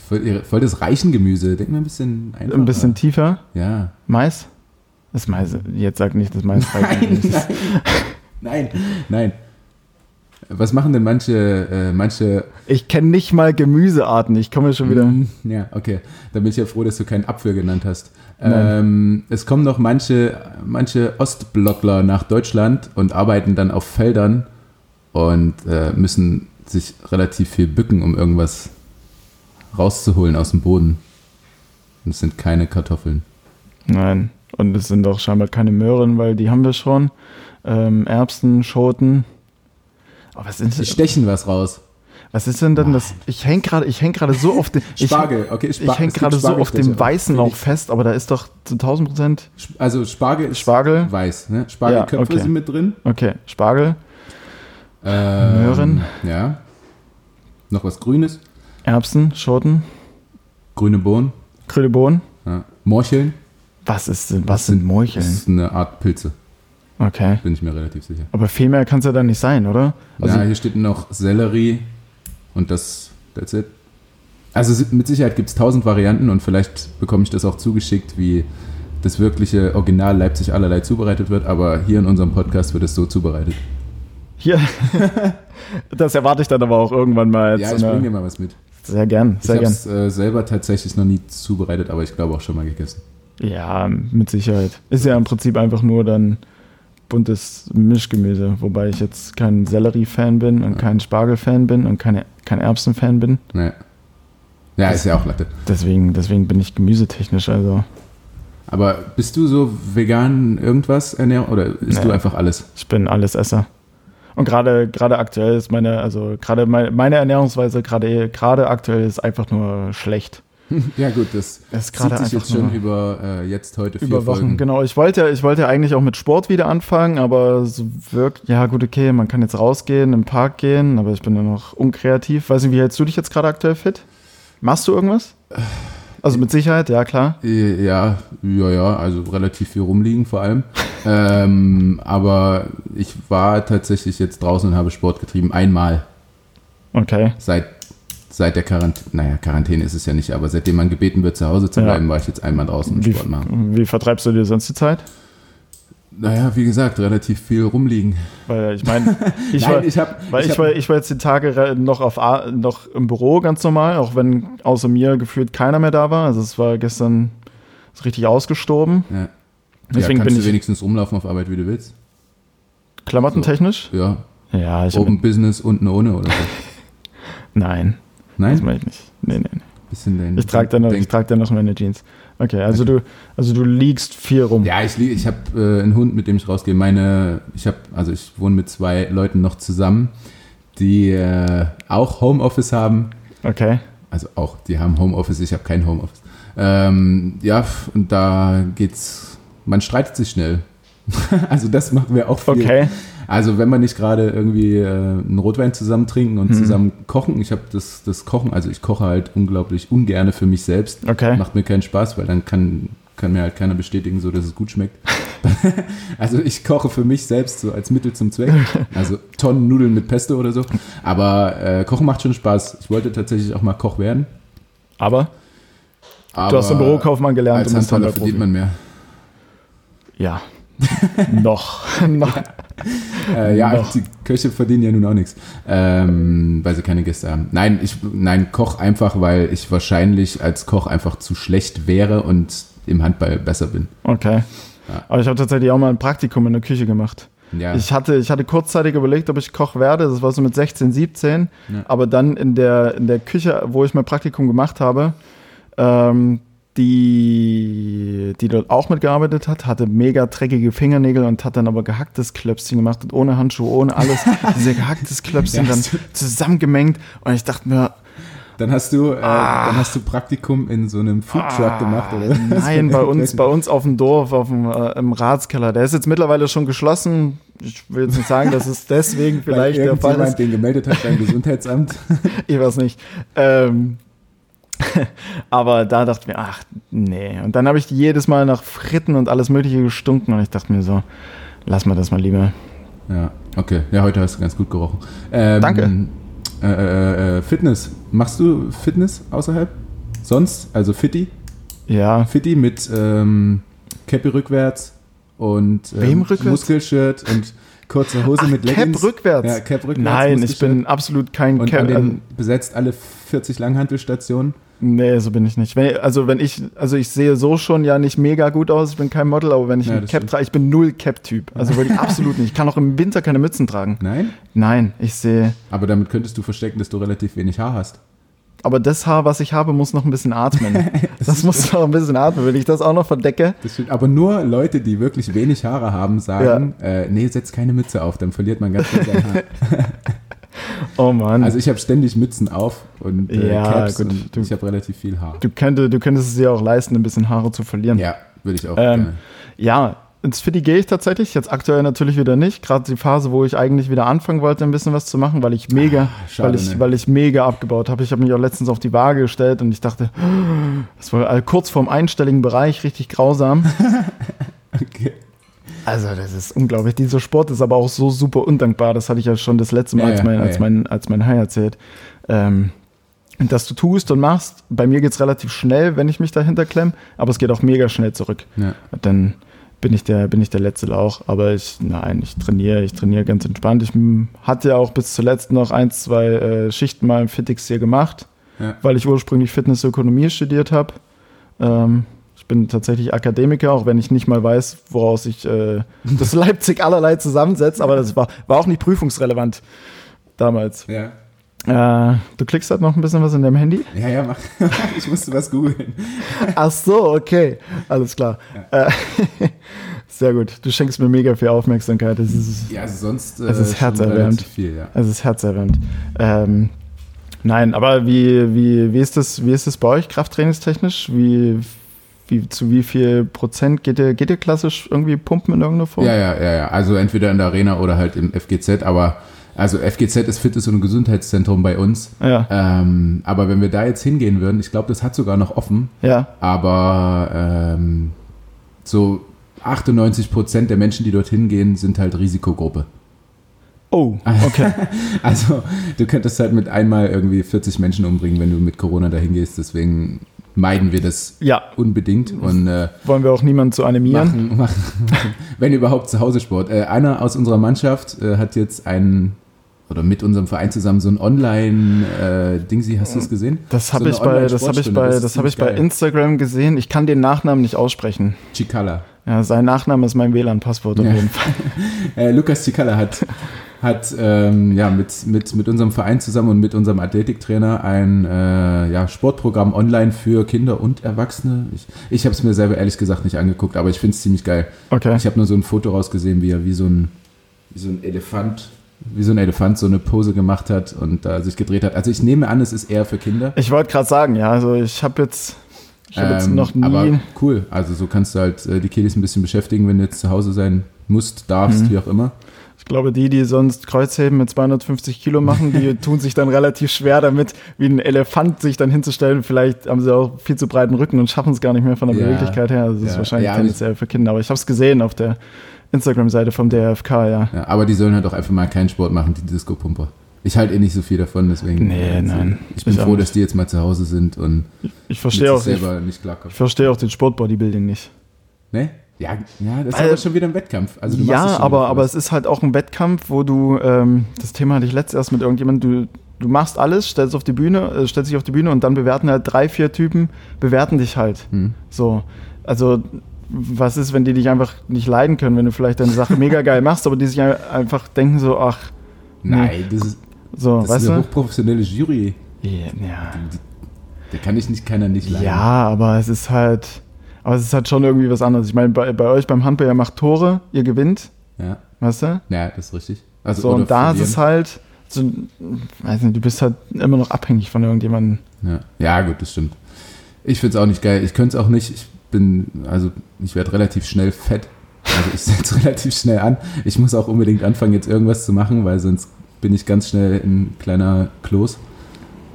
Voll, voll das Reichengemüse. Denk mal ein bisschen einfacher. Ein bisschen tiefer. Ja. Mais? Das Mais, jetzt sag nicht, das Mais Nein, nein. Nein, nein. Was machen denn manche, äh, manche Ich kenne nicht mal Gemüsearten, ich komme schon wieder. Mm, Ja, okay. Dann bin ich ja froh, dass du keinen Apfel genannt hast. Ähm, es kommen noch manche, manche Ostblockler nach Deutschland und arbeiten dann auf Feldern und äh, müssen sich relativ viel bücken, um irgendwas rauszuholen aus dem Boden. Und es sind keine Kartoffeln. Nein. Und es sind auch scheinbar keine Möhren, weil die haben wir schon. Ähm, Erbsen, Schoten. Oh, was, Die ist, stechen was raus. was ist denn denn das? Ich hänge gerade ich häng gerade so auf dem. Ich, Spargel, okay. Spa ich hänge gerade so auf dem weißen Lauch fest, aber da ist doch zu 1000 Prozent. Also Spargel ist Spargel. weiß. Ne? Spargelköpfe Ja, okay. sind mit drin. Okay, Spargel, Ähm, Möhren. Ja. Noch was Grünes. Erbsen, Schoten, Grüne Bohnen. grüne Bohnen. Ja. Morcheln. Was ist denn, was sind Das Morcheln? ist eine Art Pilze, Okay. bin ich mir relativ sicher. Aber viel mehr kann es ja dann nicht sein, oder? Also, ja, hier steht noch Sellerie und das, that's it. Also mit Sicherheit gibt es tausend Varianten und vielleicht bekomme ich das auch zugeschickt, wie das wirkliche Original Leipzig allerlei zubereitet wird, aber hier in unserem Podcast wird es so zubereitet. hier. das erwarte ich dann aber auch irgendwann mal. Ja, ich bringe dir mal was mit. Sehr gern, Ich sehr habe gern. es äh, selber tatsächlich noch nie zubereitet, aber ich glaube auch schon mal gegessen. Ja, mit Sicherheit. Ist ja im Prinzip einfach nur dann buntes Mischgemüse, wobei ich jetzt kein Sellerie-Fan bin und kein Spargel-Fan bin und keine, kein Erbsen-Fan bin. Ja, ja ist ja auch Latte. Deswegen, deswegen bin ich gemüsetechnisch, also Aber bist du so vegan irgendwas ernähren oder isst Nee. du einfach alles? ich bin Allesesser. Und gerade gerade aktuell ist meine, also gerade meine, meine Ernährungsweise gerade gerade aktuell ist einfach nur schlecht. Ja gut, das Es ist zieht gerade sich jetzt schon über äh, jetzt heute vier über Wochen. Folgen. Genau, ich wollte, ich wollte eigentlich auch mit Sport wieder anfangen, aber es wirkt, ja gut, okay, man kann jetzt rausgehen, im Park gehen, aber ich bin ja noch unkreativ. Weiß nicht, wie hältst du dich jetzt gerade aktuell fit? Machst du irgendwas? Also mit Sicherheit, ja klar. Ja, ja, ja, also relativ viel rumliegen vor allem. ähm, aber ich war tatsächlich jetzt draußen und habe Sport getrieben, einmal Okay. seit, seit der Quarantäne. Naja, Quarantäne ist es ja nicht, aber seitdem man gebeten wird, zu Hause zu Ja. bleiben, war ich jetzt einmal draußen und Wie, Sport machen. wie vertreibst du dir sonst die Zeit? Naja, wie gesagt, relativ viel rumliegen. Weil ich meine, ich, Nein, war, ich weil ich, hab, war, ich war jetzt die Tage noch, auf noch im Büro ganz normal, auch wenn außer mir gefühlt keiner mehr da war. Also es war gestern richtig ausgestorben. ja. ja, Deswegen kannst bin du ich wenigstens rumlaufen auf Arbeit, wie du willst. klamottentechnisch. Ja, Ja, ich Open Business unten ohne oder so. Nein, das Nein? mache ich nicht. Nee, nee, nee. Bisschen Ich trage dann, noch- ich trag dann noch meine Jeans. Okay, also du, also du liegst viel rum. Ja, ich, lieg- ich habe äh, einen Hund, mit dem ich rausgehe. Meine, ich habe, also ich wohne mit zwei Leuten noch zusammen, die äh, auch Homeoffice haben. Okay. Also auch, die haben Homeoffice, ich habe kein Homeoffice. Ähm, ja, und da geht's, man streitet sich schnell. also das machen wir auch viel. Okay. Also wenn man nicht gerade irgendwie äh, einen Rotwein zusammen trinken und Mhm. zusammen kochen. Ich habe das, das Kochen, also ich koche halt unglaublich ungerne für mich selbst. Okay. Macht mir keinen Spaß, weil dann kann, kann mir halt keiner bestätigen, so dass es gut schmeckt. also ich koche für mich selbst so als Mittel zum Zweck. Also Tonnen Nudeln mit Pesto oder so. Aber äh, Kochen macht schon Spaß. Ich wollte tatsächlich auch mal Koch werden. Aber Aber du hast im Bürokaufmann gelernt als Handballprofi. verdient man mehr. Ja. noch. noch. Äh, ja, Noch. die Köche verdienen ja nun auch nichts, ähm, weil sie keine Gäste haben. Nein, ich nein, Koch einfach, weil ich wahrscheinlich als Koch einfach zu schlecht wäre und im Handball besser bin. Okay. Ja. Aber ich habe tatsächlich auch mal ein Praktikum in der Küche gemacht. Ja, Ich hatte, ich hatte kurzzeitig überlegt, ob ich Koch werde. Das war so mit 16, 17. Ja. Aber dann in der, in der Küche, wo ich mein Praktikum gemacht habe, ähm, die, die dort auch mitgearbeitet hat, hatte mega dreckige Fingernägel und hat dann aber gehacktes Klöpschen gemacht und ohne Handschuhe, ohne alles. diese gehacktes Klöpschen dann zusammengemengt. Und ich dachte mir, dann hast du, äh, dann hast du Praktikum in so einem Foodtruck gemacht, oder? Ah, Nein, bei uns, bei uns auf dem Dorf, auf dem, äh, im Ratskeller. Der ist jetzt mittlerweile schon geschlossen. Ich will jetzt nicht sagen, dass es deswegen vielleicht der Fall ist. den gemeldet hat beim Gesundheitsamt. Ich weiß nicht. Ähm, aber da dachte ich mir, ach nee. Und dann habe ich jedes Mal nach Fritten und alles Mögliche gestunken und ich dachte mir so, lass mal das mal lieber. Ja, okay. Ja, heute hast du ganz gut gerochen. Ähm, Danke. Äh, äh, äh, Fitness. Machst du Fitness außerhalb? Sonst? Also Fitti? Ja, Fitti mit ähm, Cappy rückwärts und ähm, Wem rückwärts? Muskelshirt und kurze Hose mit Cap Leggings. rückwärts. Ja, Cap rückwärts. Nein, ich bin absolut kein und Cap. an den besetzt alle 40 Langhantelstationen. Nee, so bin ich nicht. Wenn, also wenn ich, also ich sehe so schon ja nicht mega gut aus. Ich bin kein Model, aber wenn ich Ja, ein das Cap trage, ich bin null Cap-Typ. Also wirklich absolut nicht. Ich kann auch im Winter keine Mützen tragen. Nein? Nein, ich sehe. Aber damit könntest du verstecken, dass du relativ wenig Haar hast. Aber das Haar, was ich habe, muss noch ein bisschen atmen. das muss noch ein bisschen atmen. Wenn ich das auch noch verdecke, Das. Aber nur Leute, die wirklich wenig Haare haben, sagen, äh, nee, setz keine Mütze auf, dann verliert man ganz schnell sein Haar. oh Mann. Also ich habe ständig Mützen auf und äh, Ja, Caps gut, und du- ich habe relativ viel Haar. du, könnte, du könntest es dir auch leisten, ein bisschen Haare zu verlieren. Ja, würde ich auch Ähm, gerne. Ja, ins Fitti gehe ich tatsächlich. Jetzt aktuell natürlich wieder nicht. Gerade die Phase, wo ich eigentlich wieder anfangen wollte, ein bisschen was zu machen, weil ich mega, Ah, schade, weil, ich, ne? weil ich mega abgebaut habe. Ich habe mich auch letztens auf die Waage gestellt und ich dachte, das war kurz vorm einstelligen Bereich richtig grausam. Okay. Also, das ist unglaublich. Dieser Sport ist aber auch so super undankbar. Das hatte ich ja schon das letzte Mal Ja, als, ja, mein, ja, als, mein, als mein Hai erzählt. Ähm, dass du tust und machst, bei mir geht es relativ schnell, wenn ich mich dahinter klemme, aber es geht auch mega schnell zurück. Dann bin ich der, bin ich der letzte Lauch. Aber ich, nein, ich trainiere, ich trainiere ganz entspannt. Ich hatte ja auch bis zuletzt noch ein, zwei äh, Schichten mal im Fitix hier gemacht, weil ich ursprünglich Fitnessökonomie studiert habe. Ähm, bin tatsächlich Akademiker, auch wenn ich nicht mal weiß, woraus sich äh, das Leipzig allerlei zusammensetzt, aber das war, war auch nicht prüfungsrelevant damals. Ja. Äh, du klickst halt noch ein bisschen was in deinem Handy? Ja, ja, mach. ich musste was googeln. Ach so, okay. Alles klar. Äh, sehr gut. Du schenkst mir mega viel Aufmerksamkeit. Es ist, Ja, also sonst äh, Es ist herzerwärmend. viel, ja. es ist herzerwärmend. Ähm, nein, aber wie, wie, wie, ist das, wie ist das bei euch krafttrainingstechnisch? Wie, wie, zu wie viel Prozent geht ihr, geht ihr klassisch irgendwie pumpen in irgendeiner Form? Ja, ja, ja, ja. Also entweder in der Arena oder halt im FGZ, aber also FGZ ist Fitness- und Gesundheitszentrum bei uns. Ja, Ähm, aber wenn wir da jetzt hingehen würden, ich glaube, das hat sogar noch offen, ja. aber ähm, so 98 Prozent der Menschen, die dorthin gehen, sind halt Risikogruppe. Oh, okay. Also du könntest halt mit einmal irgendwie 40 Menschen umbringen, wenn du mit Corona dahin gehst. Deswegen meiden wir das Ja, unbedingt und äh, wollen wir auch niemanden zu animieren? machen, machen, wenn überhaupt zu Hause Sport. Äh, einer aus unserer Mannschaft äh, hat jetzt einen oder mit unserem Verein zusammen so ein Online-Dingsi, hast du es gesehen? Das habe So ich bei, das habe ich bei, ist das habe ich bei. Instagram gesehen. Ich kann den Nachnamen nicht aussprechen. Chikala. Ja, sein Nachname ist mein WLAN-Passwort auf Ja. jeden Fall. Äh, Lukas Chikala hat, hat ähm, ja, mit, mit, mit unserem Verein zusammen und mit unserem Athletiktrainer ein äh, ja, Sportprogramm online für Kinder und Erwachsene. Ich, ich habe es mir selber ehrlich gesagt nicht angeguckt, aber ich finde es ziemlich geil. Okay. Ich habe nur so ein Foto rausgesehen, wie er wie so ein, wie so ein Elefant, wie so ein Elefant so eine Pose gemacht hat und da sich gedreht hat. Also ich nehme an, es ist eher für Kinder. Ich wollte gerade sagen, ja, also ich habe jetzt, Ich habe jetzt Ähm, noch nie. Aber cool. Also so kannst du halt äh, die Kiddies ein bisschen beschäftigen, wenn du jetzt zu Hause sein musst, darfst, Mhm. wie auch immer. Ich glaube, die, die sonst Kreuzheben mit 250 Kilo machen, die tun sich dann relativ schwer damit, wie ein Elefant sich dann hinzustellen. Vielleicht haben sie auch viel zu breiten Rücken und schaffen es gar nicht mehr von der Ja. Beweglichkeit her. Also das ist Ja. wahrscheinlich Ja, tendenziell für Kinder. Aber ich habe es gesehen auf der Instagram-Seite vom DRFK, ja. Ja, aber die sollen halt auch einfach mal keinen Sport machen, die Disco-Pumper. Ich halte eh nicht so viel davon, deswegen. Nee, also, nein. Ich bin Ich froh, dass die jetzt mal zu Hause sind und Ich verstehe mit auch, sich ich, selber nicht klarkommen. ich verstehe auch den Sportbodybuilding nicht. Ne? Ja, ja, das ist Weil- aber schon wieder ein Wettkampf. Also ja, aber, aber es ist halt auch ein Wettkampf, wo du, ähm, das Thema hatte ich letztes erst mit irgendjemandem, du, du machst alles, stellst auf die Bühne, äh, stellst dich auf die Bühne und dann bewerten halt drei, vier Typen, bewerten dich halt. Hm. So, also was ist, wenn die dich einfach nicht leiden können, wenn du vielleicht deine Sache mega geil machst, aber die sich ein- einfach denken so, ach, Nein, das ist, so, das ist eine du? hochprofessionelle Jury. Ja, ja. Da kann ich nicht, keiner nicht leiden. ja, aber es ist halt, aber es ist halt schon irgendwie was anderes. Ich meine, bei, bei euch beim Handball, ihr macht Tore, ihr gewinnt, Ja, weißt du? ja das ist richtig. Also, So, und da ist es halt, so, weiß nicht, du bist halt immer noch abhängig von irgendjemandem. Ja. ja, gut, das stimmt. Ich finde es auch nicht geil. Ich könnte es auch nicht. Ich bin, also ich werde relativ schnell fett. Also ich setze relativ schnell an. Ich muss auch unbedingt anfangen, jetzt irgendwas zu machen, weil sonst bin ich ganz schnell ein kleiner Kloß.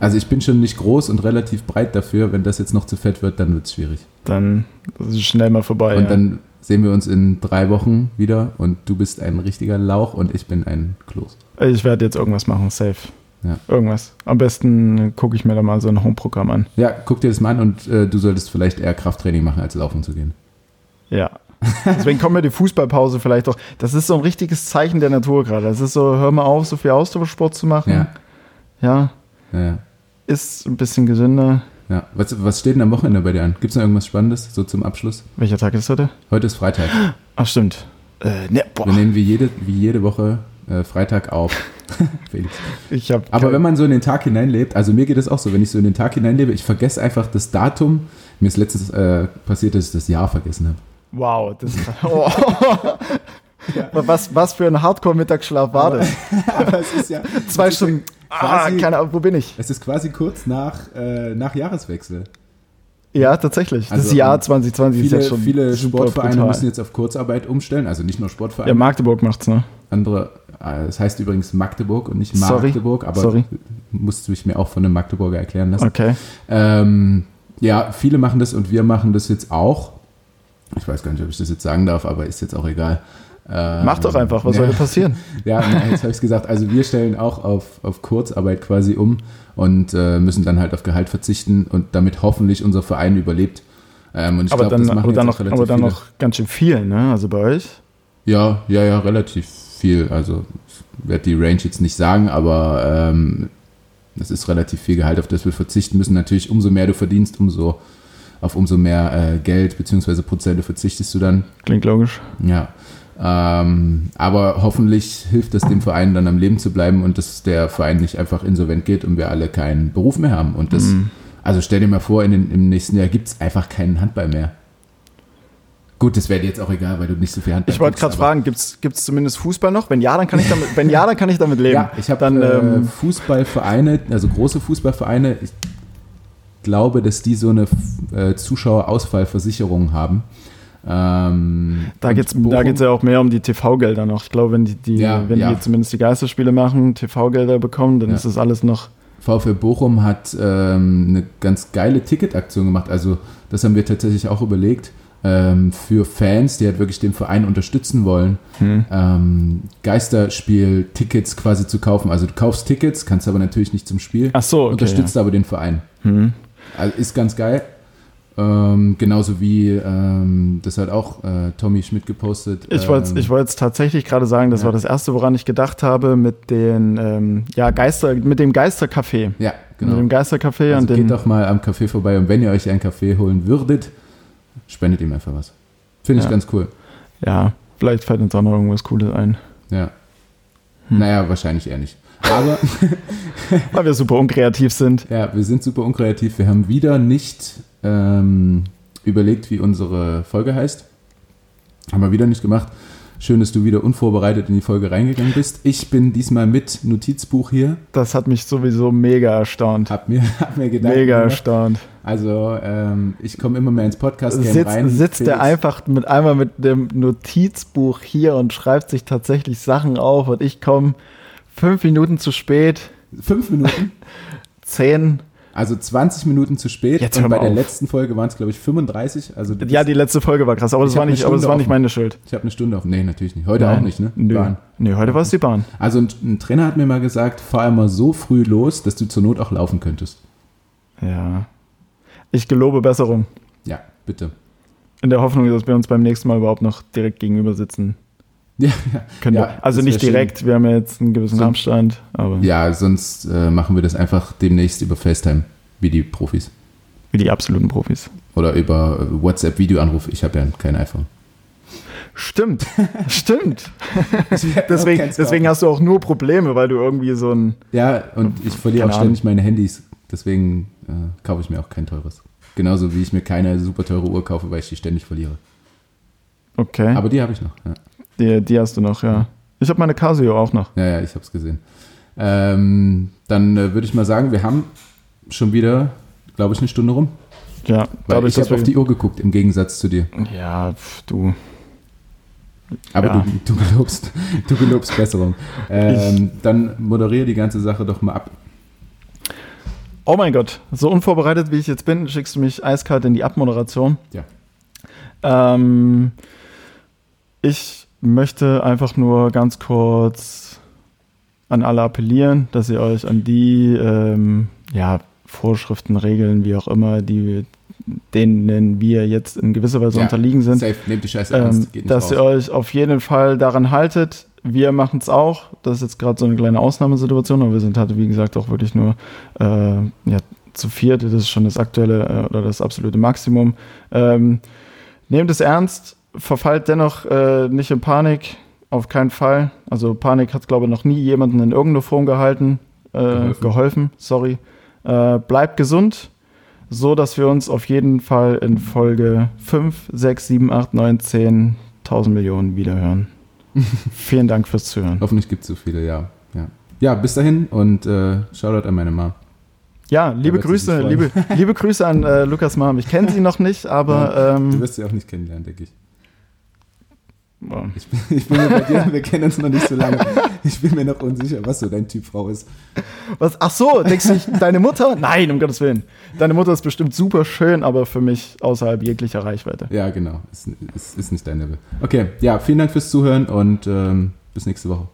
Also ich bin schon nicht groß und relativ breit dafür. Wenn das jetzt noch zu fett wird, dann wird es schwierig. Dann ist es schnell mal vorbei. und ja. dann sehen wir uns in drei Wochen wieder und du bist ein richtiger Lauch und ich bin ein Kloß. ich werde jetzt irgendwas machen, safe. Ja. Irgendwas. Am besten gucke ich mir da mal so ein Home-Programm an. Ja, guck dir das mal an und äh, du solltest vielleicht eher Krafttraining machen, als laufen zu gehen. Ja. Deswegen kommt mir die Fußballpause vielleicht doch. Das ist so ein richtiges Zeichen der Natur gerade. Das ist so, hör mal auf, so viel Ausdauersport zu machen. Ja, ja. ja, ja. Ist ein bisschen gesünder. Ja, was, was steht denn am Wochenende bei dir an? Gibt es noch irgendwas Spannendes, so zum Abschluss? Welcher Tag ist heute? Heute ist Freitag. Ach, stimmt. Äh, ne, boah. Wir nehmen wie jede, wie jede Woche äh, Freitag auf. Felix. Ich hab Aber wenn man so in den Tag hineinlebt, also mir geht es auch so, wenn ich so in den Tag hineinlebe, ich vergesse einfach das Datum. Mir ist letztens äh, passiert, dass ich das Jahr vergessen habe. Wow, das oh. was, was für ein Hardcore-Mittagsschlaf war das? Aber es ist ja Zwei Stunden. Ja Ah, quasi, keine Ahnung, wo bin ich? es ist quasi kurz nach, äh, nach Jahreswechsel. Ja, tatsächlich. das Also, Jahr 2020 ist Viele, ja schon viele Sportvereine brutal. müssen jetzt auf Kurzarbeit umstellen, also nicht nur Ja, Sportvereine. Magdeburg macht's, ne? andere, äh, es heißt übrigens Magdeburg und nicht Sorry. Magdeburg, aber Sorry. musste ich mir auch von einem Magdeburger erklären lassen. Okay. Ähm, ja, viele machen das und wir machen das jetzt auch. Ich weiß gar nicht, ob ich das jetzt sagen darf, aber ist jetzt auch egal. Ähm, Mach doch einfach, was ja, soll denn passieren? Ja, na, jetzt habe ich gesagt. Also wir stellen auch auf, auf Kurzarbeit quasi um und äh, müssen dann halt auf Gehalt verzichten und damit hoffentlich unser Verein überlebt. Ähm, und ich aber glaube, dann, das machen aber dann, noch, relativ aber dann viele. noch ganz schön viel, ne? Also bei euch? Ja, ja, ja, relativ viel. Also ich werde die Range jetzt nicht sagen, aber ähm, das ist relativ viel Gehalt, auf das wir verzichten müssen. Natürlich, umso mehr du verdienst, umso auf umso mehr äh, Geld bzw. Prozente verzichtest du dann. Klingt logisch. Ja. Ähm, aber hoffentlich hilft es dem Verein dann am Leben zu bleiben und dass der Verein nicht einfach insolvent geht und wir alle keinen Beruf mehr haben. Und das, Mhm. also stell dir mal vor, in den, im nächsten Jahr gibt es einfach keinen Handball mehr. Gut, das wäre dir jetzt auch egal, weil du nicht so viel Handball Ich wollte gerade fragen, gibt's gibt's zumindest Fußball noch? Wenn ja, dann kann ich damit, wenn ja, dann kann ich damit leben. Ja, ich habe dann, äh, ähm, Fußballvereine, also große Fußballvereine. Ich glaube, dass die so eine äh, Zuschauerausfallversicherung haben. Ähm, Da da geht's ja auch mehr um die TV-Gelder noch. Ich glaube, wenn die, die, Ja, wenn ja. die zumindest die Geisterspiele machen, TV-Gelder bekommen, dann Ja. ist das alles noch. VfL Bochum hat ähm, eine ganz geile Ticketaktion gemacht. Also das haben wir tatsächlich auch überlegt. Ähm, für Fans, die halt wirklich den Verein unterstützen wollen, Hm. ähm, Geisterspiel-Tickets quasi zu kaufen. Also du kaufst Tickets, kannst aber natürlich nicht zum Spiel, Ach so, okay. unterstützt aber den Verein. Hm. Also ist ganz geil. Ähm, genauso wie ähm, das hat auch äh, Tommy Schmidt gepostet. Ich wollte ähm, ich wollte tatsächlich gerade sagen, das ja. war das erste, woran ich gedacht habe mit den ähm, ja Geister, mit dem Geistercafé. Ja, Mit genau. dem Geistercafé Also und geht doch mal am Café vorbei und wenn ihr euch einen Kaffee holen würdet, spendet ihm einfach was. Finde ich Ja. ganz cool. Ja, vielleicht fällt uns auch noch irgendwas Cooles ein. Ja. Hm. Naja, wahrscheinlich eher nicht. Aber Weil wir super unkreativ sind. ja, wir sind super unkreativ. Wir haben wieder nicht ähm, überlegt, wie unsere Folge heißt. Haben wir wieder nicht gemacht. Schön, dass du wieder unvorbereitet in die Folge reingegangen bist. Ich bin diesmal mit Notizbuch hier. Das hat mich sowieso mega erstaunt. Hab mir, hab mir Gedanken Mega gemacht. erstaunt. Also, ähm, ich komme immer mehr ins Podcast Sitzt, rein. sitzt Felix, er einfach mit einmal mit dem Notizbuch hier und schreibt sich tatsächlich Sachen auf und ich komme fünf Minuten zu spät, Fünf Minuten, zehn. Also 20 Minuten zu spät. Jetzt und bei mal der auf. letzten Folge waren es, glaube ich, 35. Also Ja, die letzte Folge war krass, aber das war nicht, aber das war nicht meine Schuld. ich habe eine Stunde auf. Nee, natürlich nicht. Heute Nein. auch nicht, ne? Nö. Bahn. Nö, heute war es die Bahn. Also ein, ein Trainer hat mir mal gesagt, fahr immer so früh los, dass du zur Not auch laufen könntest. Ja. Ich gelobe Besserung. Ja, bitte. In der Hoffnung, dass wir uns beim nächsten Mal überhaupt noch direkt gegenüber sitzen Ja, ja. also nicht direkt, wir haben ja jetzt einen gewissen So- Abstand, aber Ja, sonst äh, machen wir das einfach demnächst über FaceTime, wie die Profis. wie die absoluten Profis. Oder über äh, WhatsApp-Videoanruf. Ich habe ja kein iPhone. Stimmt, stimmt. Deswegen, Deswegen, hast du auch nur Probleme, weil du irgendwie so ein. Ja, und ich verliere auch ständig meine Handys. Deswegen äh, kaufe ich mir auch kein teures. Genauso wie ich mir keine super teure Uhr kaufe, weil ich die ständig verliere. Okay. Aber die habe ich noch. Ja, die, die hast du noch, ja. Ich habe meine Casio auch noch. ja, ja ich habe es gesehen. Ähm, dann äh, würde ich mal sagen, wir haben schon wieder, glaube ich, eine Stunde rum. Ja, Weil dadurch, ich dass habe auf die Uhr geguckt, im Gegensatz zu dir. Ja, pf, du. Aber Ja. du, du, gelobst, du gelobst Besserung. Ähm, dann moderiere die ganze Sache doch mal ab. Oh mein Gott, so unvorbereitet wie ich jetzt bin, schickst du mich eiskalt in die Abmoderation. Ja. Ähm, ich möchte einfach nur ganz kurz an alle appellieren, dass ihr euch an die ähm, ja, Vorschriften, Regeln, wie auch immer, die denen wir jetzt in gewisser Weise Ja, unterliegen sind, Safe, nehmt die Scheiße ähm, ernst, geht nicht dass raus. ihr euch auf jeden Fall daran haltet. Wir machen es auch. Das ist jetzt gerade so eine kleine Ausnahmesituation, aber wir sind halt, wie gesagt, auch wirklich nur äh, ja, zu viert. Das ist schon das aktuelle äh, oder das absolute Maximum. Ähm, nehmt es ernst, verfallt dennoch äh, nicht in Panik, auf keinen Fall. Also Panik hat, glaube ich, noch nie jemanden in irgendeiner Form gehalten, äh, geholfen. Geholfen. sorry. Äh, bleibt gesund, so dass wir uns auf jeden Fall in Folge 5, 6, 7, 8, 9, 10, 1000 Millionen wiederhören. Vielen Dank fürs Zuhören. Hoffentlich gibt es so viele, ja. Ja, ja bis dahin und äh, Shoutout an meine Mom. Ja, liebe Grüße, liebe, liebe Grüße an äh, Lukas Mom. Ich kenne sie noch nicht, aber Du ähm, wirst sie auch nicht kennenlernen, denke ich. Ich bin, ich bin mir bei dir, wir kennen uns noch nicht so lange. Ich bin mir noch unsicher, was so dein Typ Frau ist. was? Ach so, denkst du nicht, deine Mutter? Nein, um Gottes Willen. Deine Mutter ist bestimmt super schön, aber für mich außerhalb jeglicher Reichweite. Ja, genau. Ist, ist, ist nicht dein Level. Okay, ja, vielen Dank fürs Zuhören und ähm, bis nächste Woche.